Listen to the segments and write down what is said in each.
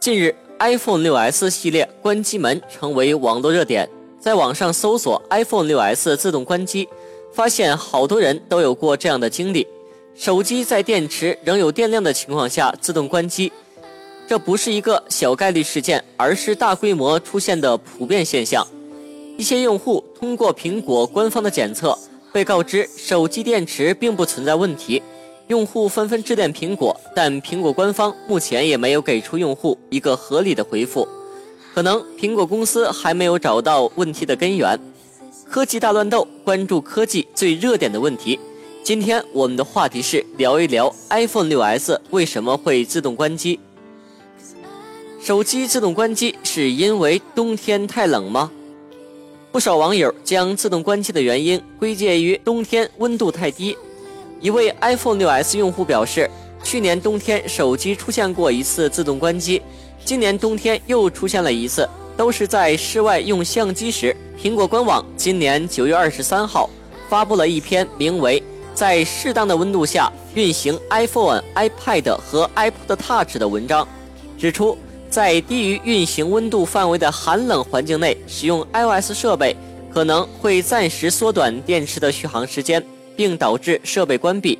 近日，iPhone 6s 系列关机门成为网络热点。在网上搜索 iPhone 6s 自动关机，发现好多人都有过这样的经历：手机在电池仍有电量的情况下自动关机。这不是一个小概率事件，而是大规模出现的普遍现象。一些用户通过苹果官方的检测，被告知手机电池并不存在问题。用户纷纷致电苹果，但苹果官方目前也没有给出用户一个合理的回复。可能苹果公司还没有找到问题的根源。科技大乱斗，关注科技最热点的问题。今天我们的话题是聊一聊 iPhone 6s 为什么会自动关机。手机自动关机是因为冬天太冷吗？不少网友将自动关机的原因归结于冬天温度太低。一位 iPhone 6s 用户表示，去年冬天手机出现过一次自动关机，今年冬天又出现了一次，都是在室外用相机时。苹果官网今年九月二十三号发布了一篇名为《在适当的温度下运行 iPhone、iPad 和 iPod Touch》的文章，指出，在低于运行温度范围的寒冷环境内使用 iOS 设备，可能会暂时缩短电池的续航时间。并导致设备关闭。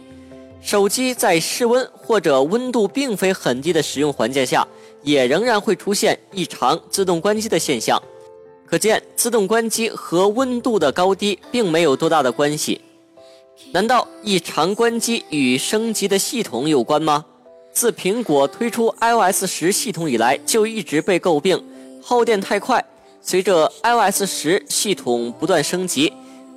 手机在室温或者温度并非很低的使用环境下，也仍然会出现异常自动关机的现象。可见，自动关机和温度的高低并没有多大的关系。难道异常关机与升级的系统有关吗？自苹果推出 iOS 十系统以来，就一直被诟病耗电太快。随着 iOS 十系统不断升级。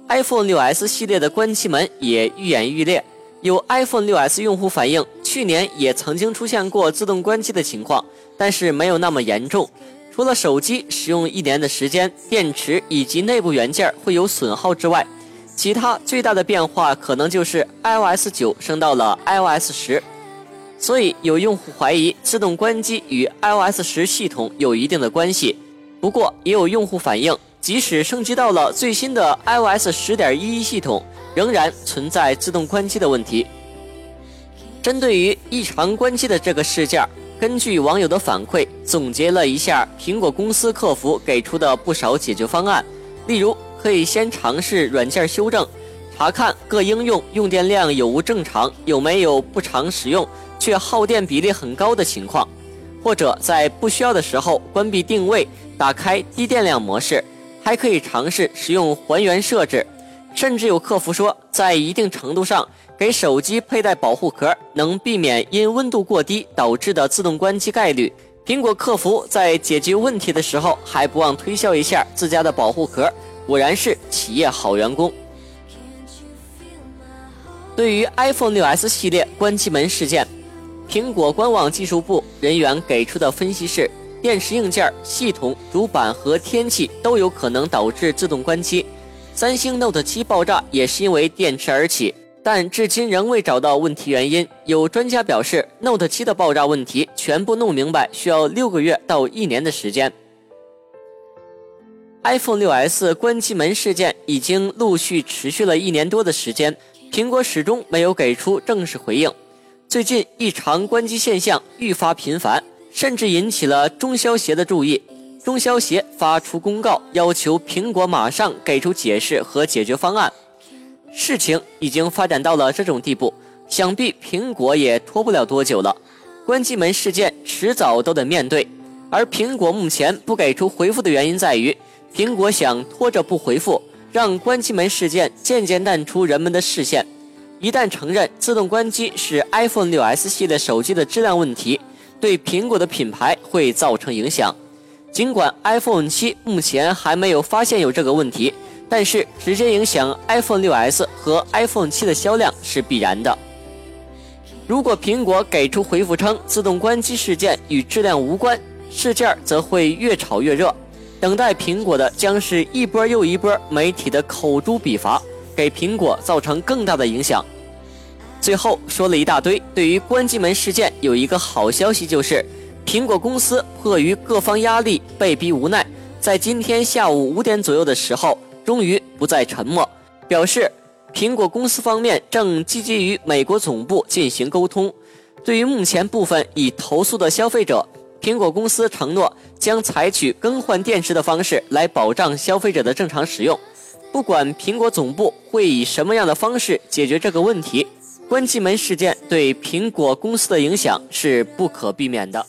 iPhone 6s 系列的关机门也愈演愈烈，有 iPhone 6s 用户反映，去年也曾经出现过自动关机的情况，但是没有那么严重。除了手机使用一年的时间，电池以及内部元件会有损耗之外，其他最大的变化可能就是 iOS 9升到了 iOS 10。所以有用户怀疑自动关机与 iOS 10系统有一定的关系。不过也有用户反映。即使升级到了最新的 iOS 十点一一系统，仍然存在自动关机的问题。针对于异常关机的这个事件，根据网友的反馈，总结了一下苹果公司客服给出的不少解决方案。例如，可以先尝试软件修正，查看各应用用电量有无正常，有没有不常使用却耗电比例很高的情况，或者在不需要的时候关闭定位，打开低电量模式。还可以尝试使用还原设置，甚至有客服说，在一定程度上给手机佩戴保护壳，能避免因温度过低导致的自动关机概率。苹果客服在解决问题的时候，还不忘推销一下自家的保护壳，果然是企业好员工。对于 iPhone 6s 系列关机门事件，苹果官网技术部人员给出的分析是。电池硬件、系统、主板和天气都有可能导致自动关机。三星 Note 7爆炸也是因为电池而起，但至今仍未找到问题原因。有专家表示，Note 7的爆炸问题全部弄明白需要六个月到一年的时间。iPhone 6s 关机门事件已经陆续持续了一年多的时间，苹果始终没有给出正式回应。最近异常关机现象愈发频繁。甚至引起了中消协的注意，中消协发出公告，要求苹果马上给出解释和解决方案。事情已经发展到了这种地步，想必苹果也拖不了多久了。关机门事件迟早都得面对，而苹果目前不给出回复的原因在于，苹果想拖着不回复，让关机门事件渐渐淡出人们的视线。一旦承认自动关机是 iPhone 6s 系列手机的质量问题，对苹果的品牌会造成影响。尽管 iPhone 7目前还没有发现有这个问题，但是直接影响 iPhone 6s 和 iPhone 7的销量是必然的。如果苹果给出回复称自动关机事件与质量无关，事件则会越炒越热。等待苹果的将是一波又一波媒体的口诛笔伐，给苹果造成更大的影响。最后说了一大堆对于关机门事件有一个好消息就是苹果公司迫于各方压力被逼无奈在今天下午五点左右的时候终于不再沉默。表示苹果公司方面正积极与美国总部进行沟通。对于目前部分已投诉的消费者苹果公司承诺将采取更换电池的方式来保障消费者的正常使用。不管苹果总部会以什么样的方式解决这个问题关机门事件对苹果公司的影响是不可避免的。